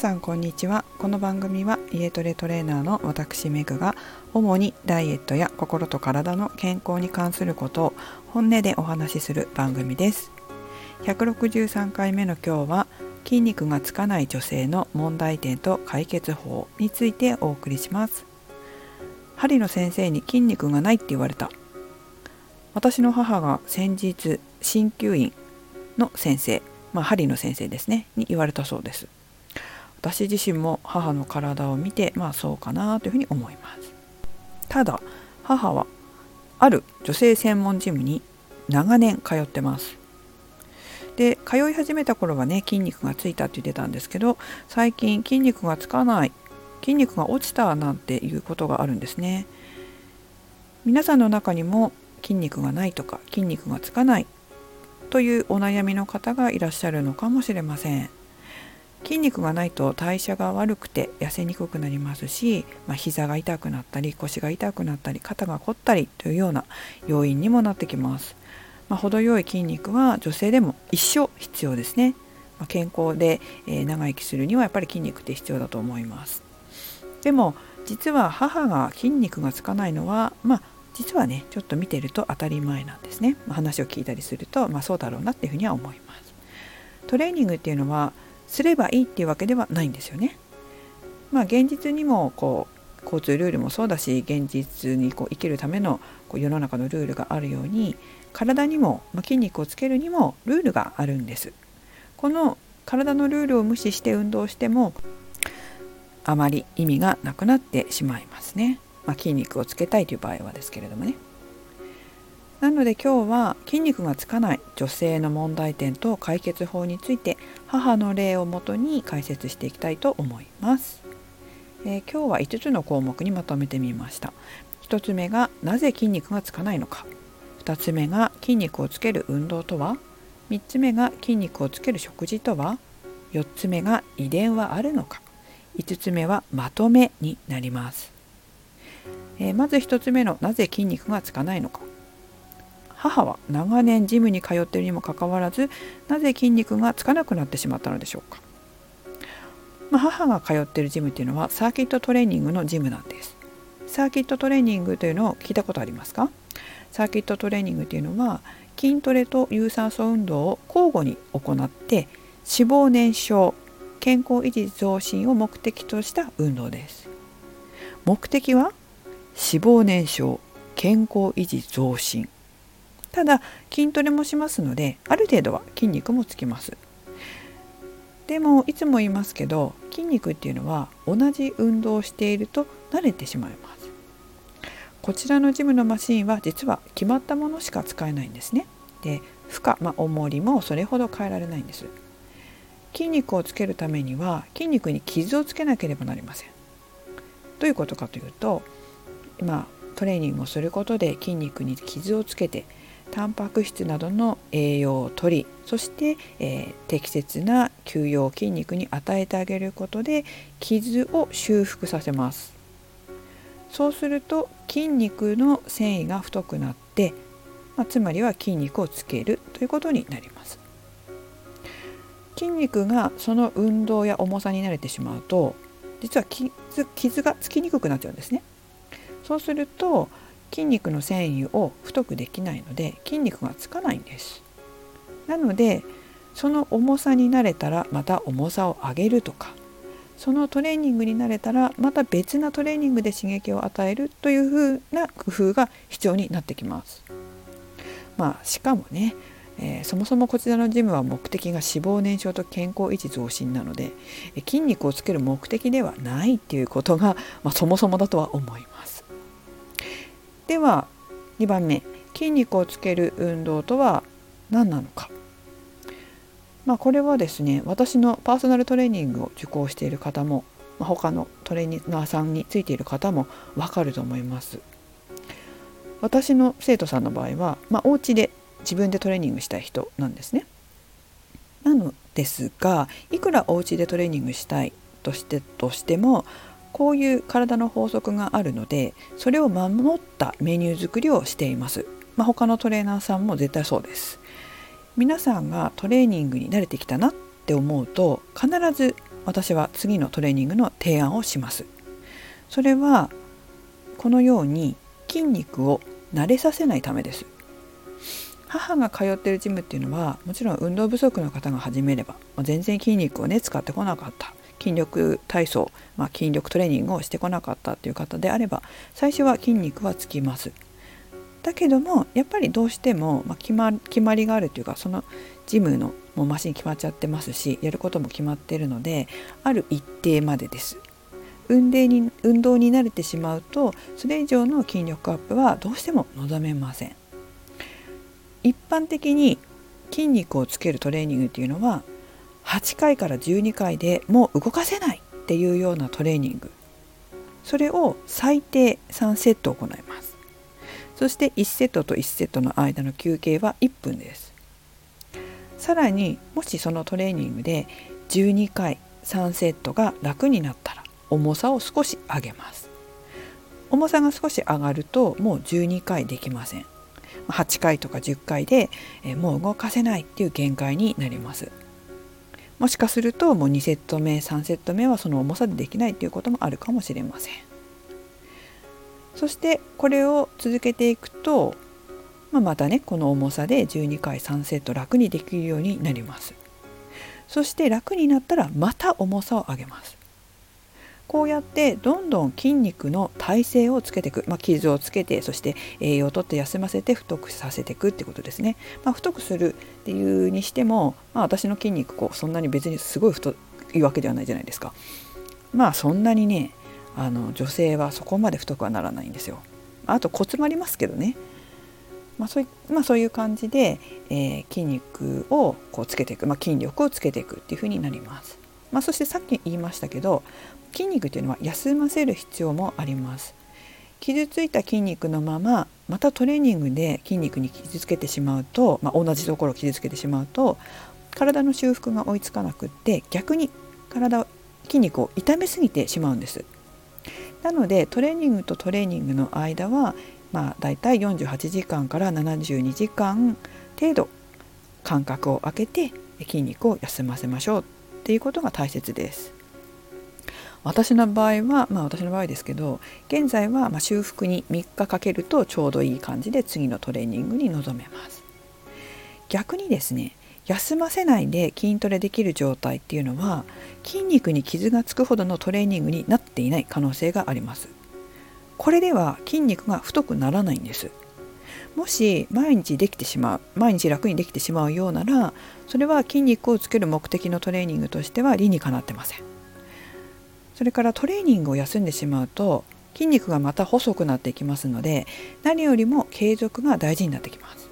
さんこんにちは。この番組は家トレトレーナーの私メグが主にダイエットや心と体の健康に関することを本音でお話しする番組です。163回目の今日は筋肉がつかない女性の問題点と解決法についてお送りします。針の先生に筋肉がないって言われた。私の母が先日鍼灸院の先生まあ、針の先生ですねに言われたそうです。私自身も母の体を見てまあそうかなというふうに思います。ただ母はある女性専門ジムに長年通ってます。で通い始めた頃はね筋肉がついたって言ってたんですけど最近筋肉がつかない筋肉が落ちたなんていうことがあるんですね。皆さんの中にも筋肉がないとか筋肉がつかないというお悩みの方がいらっしゃるのかもしれません。筋肉がないと代謝が悪くて痩せにくくなりますし、まあ、膝が痛くなったり腰が痛くなったり肩が凝ったりというような要因にもなってきます、まあ、程よい筋肉は女性でも一生必要ですね、まあ、健康で、え、長生きするにはやっぱり筋肉って必要だと思います。でも実は母が筋肉がつかないのはまあ実はねちょっと見てると当たり前なんですね、ま、話を聞いたりすると、ま、そうだろうなっていうふうには思います。トレーニングっていうのはすればいいっていうわけではないんですよね。まあ現実にもこう交通ルールもそうだし現実にこう生きるためのこう世の中のルールがあるように体にも、まあ、筋肉をつけるにもルールがあるんです。この体のルールを無視して運動してもあまり意味がなくなってしまいますね。まあ、筋肉をつけたいという場合はですけれどもね。なので今日は筋肉がつかない女性の問題点と解決法について母の例をもとに解説していきたいと思います、えー、今日は5つの項目にまとめてみました。1つ目がなぜ筋肉がつかないのか。2つ目が筋肉をつける運動とは。3つ目が筋肉をつける食事とは。4つ目が遺伝はあるのか。5つ目はまとめになります。えー、まず1つ目のなぜ筋肉がつかないのか。母は長年ジムに通っているにもかかわらずなぜ筋肉がつかなくなってしまったのでしょうか、まあ、母が通っているジムっていうのはサーキットトレーニングのジムなんです。サーキットトレーニングというのを聞いたことありますか？サーキットトレーニングというのは筋トレと有酸素運動を交互に行って脂肪燃焼健康維持増進を目的とした運動です。目的は脂肪燃焼健康維持増進。ただ筋トレもしますのである程度は筋肉もつきます。でもいつも言いますけど筋肉っていうのは同じ運動をしていると慣れてしまいます。こちらのジムのマシンは実は決まったものしか使えないんですね。で負荷、まあ、重りもそれほど変えられないんです。筋肉をつけるためには筋肉に傷をつけなければなりません。どういうことかというと今トレーニングをすることで筋肉に傷をつけてタンパク質などの栄養を取りそして、えー、適切な休養を筋肉に与えてあげることで傷を修復させます。そうすると筋肉の繊維が太くなって、まあ、つまりは筋肉をつけるということになります。筋肉がその運動や重さに慣れてしまうと実は傷傷がつきにくくなっちゃうんですね。そうすると筋肉の繊維を太くできないので筋肉がつかないんですなのでその重さになれたらまた重さを上げるとかそのトレーニングになれたらまた別なトレーニングで刺激を与えるというふうな工夫が必要になってきますまあしかもねえー、そもそもこちらのジムは目的が脂肪燃焼と健康維持増進なので筋肉をつける目的ではないっていうことが、まあ、そもそもだとは思います。では2番目筋肉をつける運動とは何なのか。まあ、これはですね私のパーソナルトレーニングを受講している方も、まあ、他のトレーナーさんについている方もわかると思います。私の生徒さんの場合は、まあ、お家で自分でトレーニングしたい人なんですね。なのですがいくらお家でトレーニングしたいとしてとしてもこういう体の法則があるのでそれを守ったメニュー作りをしています。まあ、他のトレーナーさんも絶対そうです。皆さんがトレーニングに慣れてきたなって思うと必ず私は次のトレーニングの提案をしますそれはこのように筋肉を慣れさせないためです母が通ってるジムっていうのはもちろん運動不足の方が始めれば全然筋肉をね使ってこなかった筋力体操、まあ、筋力トレーニングをしてこなかったっていう方であれば最初は筋肉はつきます。だけどもやっぱりどうしても、まあ、決ま決まりがあるというかそのジムのもうマシン決まっちゃってますしやることも決まってるのである一定までです。運動に運動に慣れてしまうとそれ以上の筋力アップはどうしても望めません。一般的に筋肉をつけるトレーニングっていうのは8回から12回でもう動かせないっていうようなトレーニング。それを最低3セット行います。そして1セットと1セットの間の休憩は1分です。さらにもしそのトレーニングで12回3セットが楽になったら重さを少し上げます。重さが少し上がるともう12回できません。8回とか10回でもう動かせないっていう限界になります。もしかするともう2セット目3セット目はその重さでできないっていうこともあるかもしれません。そしてこれを続けていくと、まあ、またねこの重さで12回3セット楽にできるようになります。そして楽になったらまた重さを上げます。こうやってどんどん筋肉の体勢をつけていく、まあ、傷をつけてそして栄養をとって休ませて太くさせていくってことですね、まあ、太くするっていうにしても、まあ、私の筋肉こうそんなに別にすごい太いわけではないじゃないですか。まあそんなにねあの女性はそこまで太くはならないんですよ。あとコツもありますけどね。まあそういまあ、そういう感じで、えー、筋肉をこうつけていく、まあ、筋力をつけていくっていうふうになります。まあ、そしてさっき言いましたけど筋肉というのは休ませる必要もあります。傷ついた筋肉のまままたトレーニングで筋肉に傷つけてしまうと、まあ、同じところを傷つけてしまうと体の修復が追いつかなくって逆に体筋肉を痛めすぎてしまうんです。なのでトレーニングとトレーニングの間はまあだいたい48時間から72時間程度間隔を空けて筋肉を休ませましょうっていうことが大切です。私の場合はまあ私の場合ですけど現在はま修復に3日かけるとちょうどいい感じで次のトレーニングに臨めます。逆にですね休ませないで筋トレできる状態っていうのは筋肉に傷がつくほどのトレーニングになっていない可能性があります。これでは筋肉が太くならないんです。もし毎日できてしまう毎日楽にできてしまうようならそれは筋肉をつける目的のトレーニングとしては理にかなってません。それからトレーニングを休んでしまうと筋肉がまた細くなっていきますので何よりも継続が大事になってきます。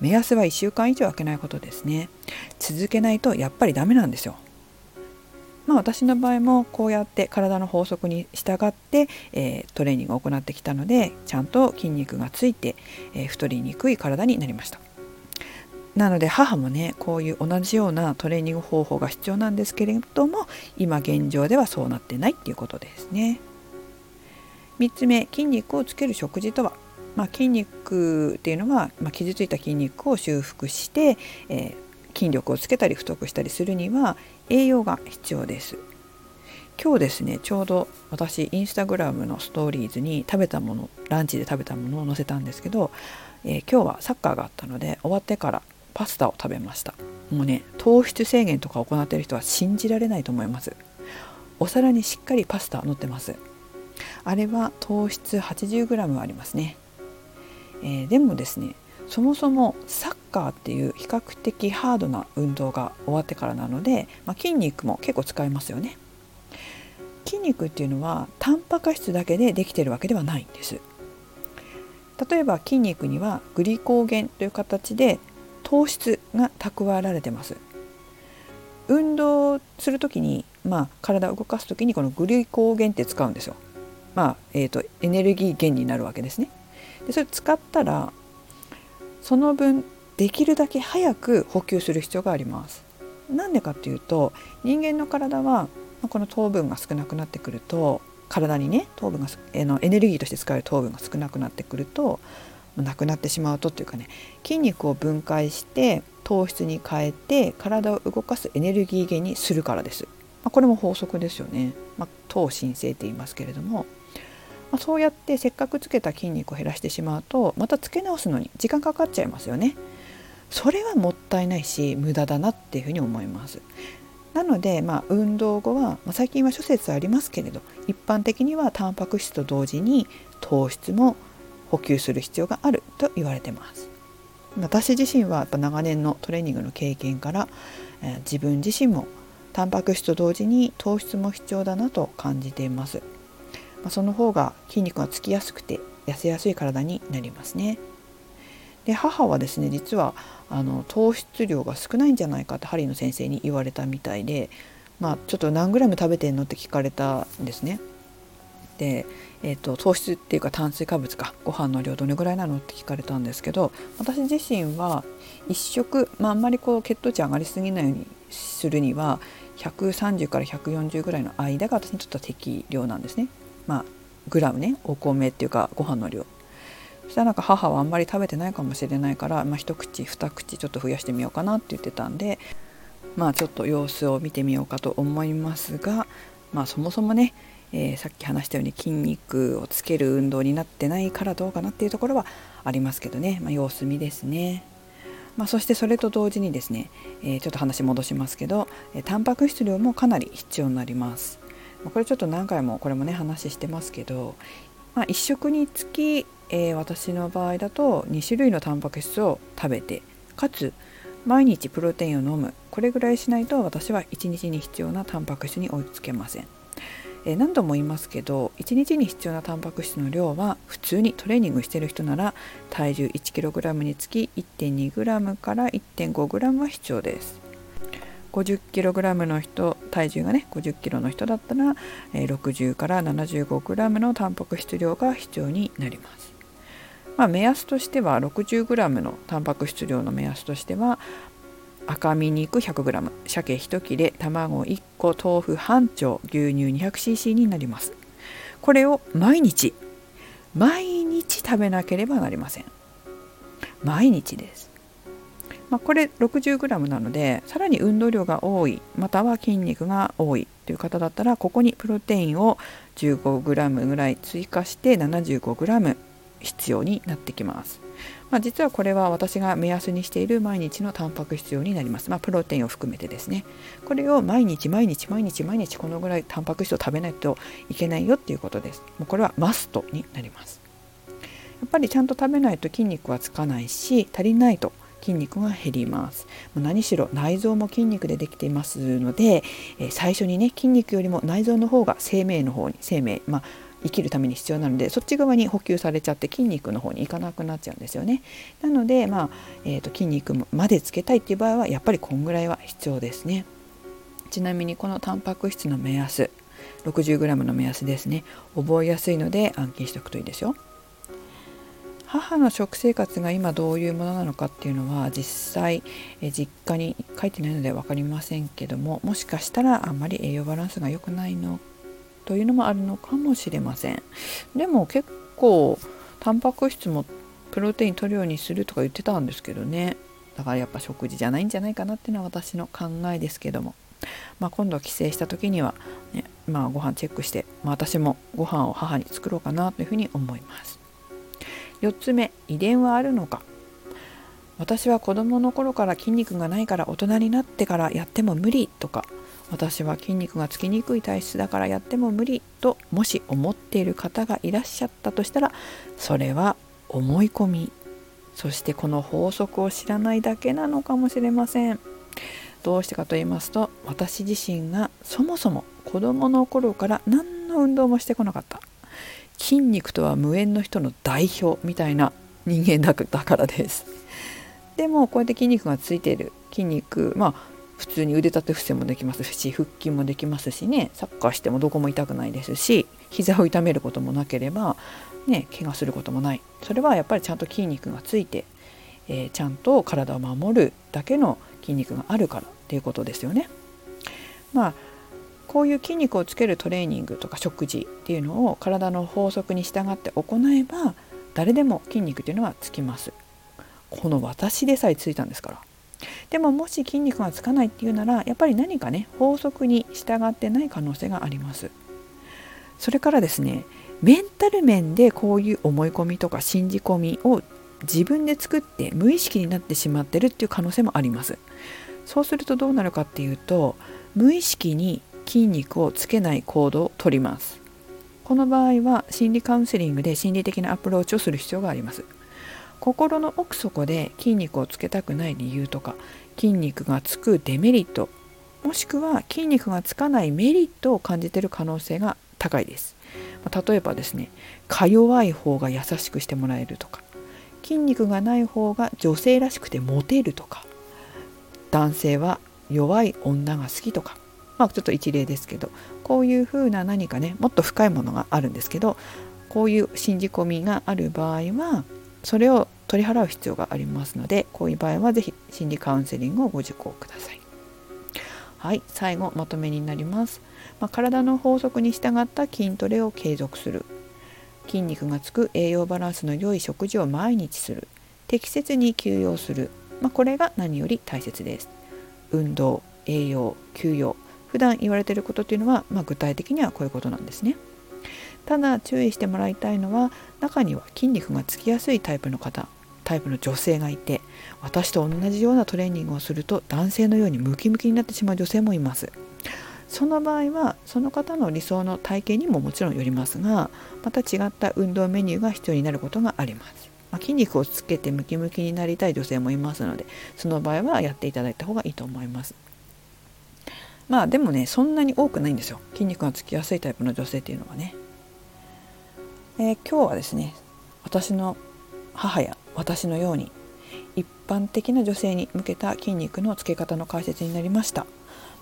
目安は1週間以上空けないことですね。続けないとやっぱりダメなんですよ。まあ私の場合もこうやって体の法則に従って、えー、トレーニングを行ってきたのでちゃんと筋肉がついて、えー、太りにくい体になりました。なので母もねこういう同じようなトレーニング方法が必要なんですけれども今現状ではそうなってないっていうことですね。3つ目筋肉をつける食事とは、まあ、筋肉っていうのは、まあ、傷ついた筋肉を修復して、えー、筋力をつけたり太くしたりするには栄養が必要です。今日ですねちょうど私インスタグラムのストーリーズに食べたものランチで食べたものを載せたんですけど、えー、今日はサッカーがあったので終わってからパスタを食べました。もうね糖質制限とか行っている人は信じられないと思います。お皿にしっかりパスタ乗ってます。あれは糖質 80g ありますね、えー、でもですねそもそもサッカーっていう比較的ハードな運動が終わってからなので、まあ、筋肉も結構使いますよね。筋肉っていうのはタンパク質だけでできてるわけではないんです。例えば筋肉にはグリコーゲンという形で糖質が蓄えられてます。運動する時に、まあ、体を動かす時にこのグリコーゲンって使うんですよ。まあ、えーと、エネルギー源になるわけですね。でそれ使ったらその分できるだけ早く補給する必要があります。なんでかっていうと人間の体はこの糖分が少なくなってくると体にね糖分がエネルギーとして使える糖分が少なくなってくるとなくなってしまうとっていうかね筋肉を分解して糖質に変えて体を動かすエネルギー源にするからです。まあ、これも法則ですよね、まあ、等申請って言いますけれども、まあ、そうやってせっかくつけた筋肉を減らしてしまうとまたつけ直すのに時間かかっちゃいますよね。それはもったいないし無駄だなっていうふうに思います。なので、まあ、運動後は、まあ、最近は諸説ありますけれど一般的にはタンパク質と同時に糖質も補給する必要があると言われてます。私自身はやっぱ長年のトレーニングの経験から、えー、自分自身もタンパク質と同時に糖質も必要だなと感じています、まあ、その方が筋肉がつきやすくて痩せやすい体になりますね。で母はですね実はあの糖質量が少ないんじゃないかって針の先生に言われたみたいで、まあ、ちょっと何グラム食べてんのって聞かれたんですね。で、えーと、糖質っていうか炭水化物かご飯の量どれぐらいなのって聞かれたんですけど私自身は1食、まあ、あんまりこう血糖値上がりすぎないようにするには130から140ぐらいの間が私にとっては適量なんですね。まあグラムねお米っていうかご飯の量そしたらなんか母はあんまり食べてないかもしれないから、まあ、一口二口ちょっと増やしてみようかなって言ってたんでまあちょっと様子を見てみようかと思いますがまあそもそもね、えー、さっき話したように筋肉をつける運動になってないからどうかなっていうところはありますけどね、まあ、様子見ですね。まあ、そしてそれと同時にですね、えー、ちょっと話戻しますけど、えー、タンパク質量もかなり必要になります。これちょっと何回もこれもね話してますけど、まあ、1食につきえー、私の場合だと2種類のタンパク質を食べてかつ毎日プロテインを飲むこれぐらいしないと私は1日に必要なタンパク質に追いつけません、え、何度も言いますけど1日に必要なタンパク質の量は普通にトレーニングしてる人なら体重 1kg につき 1.2g から 1.5g は必要です。50kg の人体重がね 50kg の人だったら、え、60から 75g のタンパク質量が必要になります。まあ、目安としては 60g のタンパク質量の目安としては赤身肉 100g 鮭1切れ卵1個豆腐半丁牛乳 200cc になります。これを毎日毎日食べなければなりません。毎日です。まあ、これ 60g なのでさらに運動量が多いまたは筋肉が多いという方だったらここにプロテインを 15g ぐらい追加して 75g 必要になってきます。まあ、実はこれは私が目安にしている毎日のタンパク質量になります。まあ、プロテインを含めてですね。これを毎日毎日毎日毎日このぐらいタンパク質を食べないといけないよっていうことです。もうこれはマストになります。やっぱりちゃんと食べないと筋肉はつかないし足りないと筋肉が減りますもう何しろ内臓も筋肉でできていますので、え最初にね筋肉よりも内臓の方が生命の方に生命まあ生きるために必要なのでそっち側に補給されちゃって筋肉の方に行かなくなっちゃうんですよね。なので、まあえーと、筋肉までつけたいっていう場合はやっぱりこんぐらいは必要ですね。ちなみにこのタンパク質の目安 60g の目安ですね覚えやすいので暗記しておくといいですよ。母の食生活が今どういうものなのかっていうのは実際え実家に書いてないので分かりませんけどももしかしたらあんまり栄養バランスが良くないのというのもあるのかもしれません。でも結構タンパク質もプロテイン取るようにするとか言ってたんですけどね。だからやっぱ食事じゃないんじゃないかなっていうのは私の考えですけども、まあ、今度帰省した時には、ね、まあ、ご飯チェックして、まあ、私もご飯を母に作ろうかなというふうに思います。4つ目遺伝はあるのか。私は子供の頃から筋肉がないから大人になってからやっても無理とか。私は筋肉がつきにくい体質だからやっても無理ともし思っている方がいらっしゃったとしたらそれは思い込み。そしてこの法則を知らないだけなのかもしれません。どうしてかと言いますと私自身がそもそも子供の頃から何の運動もしてこなかった。筋肉とは無縁の人の代表みたいな人間だからです。でもこうやって筋肉がついている筋肉まあ普通に腕立て伏せもできますし腹筋もできますしねサッカーしてもどこも痛くないですし膝を痛めることもなければね怪我することもないそれはやっぱりちゃんと筋肉がついて、えー、ちゃんと体を守るだけの筋肉があるからっていうことですよね。まあこういう筋肉をつけるトレーニングとか食事っていうのを体の法則に従って行えば誰でも筋肉っていうのはつきます。この私でさえついたんですからでももし筋肉がつかないっていうならやっぱり何かね法則に従ってない可能性があります。それからですねメンタル面でこういう思い込みとか信じ込みを自分で作って無意識になってしまってるっていう可能性もあります。そうするとどうなるかっていうと無意識に筋肉をつけない行動をとります。この場合は心理カウンセリングで心理的なアプローチをする必要があります。心の奥底で筋肉をつけたくない理由とか筋肉がつくデメリットもしくは筋肉がつかないメリットを感じている可能性が高いです。例えばですねか弱い方が優しくしてもらえるとか筋肉がない方が女性らしくてモテるとか男性は弱い女が好きとかまあちょっと一例ですけどこういうふうな何かねもっと深いものがあるんですけどこういう信じ込みがある場合はそれを取り払う必要がありますのでこういう場合は是非心理カウンセリングをご受講ください。はい最後まとめになります、まあ、体の法則に従った筋トレを継続する。筋肉がつく栄養バランスの良い食事を毎日する。適切に休養する、まあ、これが何より大切です。運動栄養休養。普段言われていることっていうのは、まあ、具体的にはこういうことなんですね。ただ注意してもらいたいのは中には筋肉がつきやすいタイプの方タイプの女性がいて私と同じようなトレーニングをすると男性のようにムキムキになってしまう女性もいます。その場合はその方の理想の体型にももちろんよりますがまた違った運動メニューが必要になることがあります、まあ、筋肉をつけてムキムキになりたい女性もいますのでその場合はやっていただいた方がいいと思います。まあでもねそんなに多くないんですよ。筋肉がつきやすいタイプの女性っていうのはね、えー、今日はですね私の母や私のように一般的な女性に向けた筋肉のつけ方の解説になりました、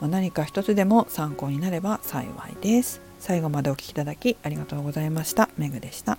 まあ、何か一つでも参考になれば幸いです。最後までお聴きいただきありがとうございました。メグでした。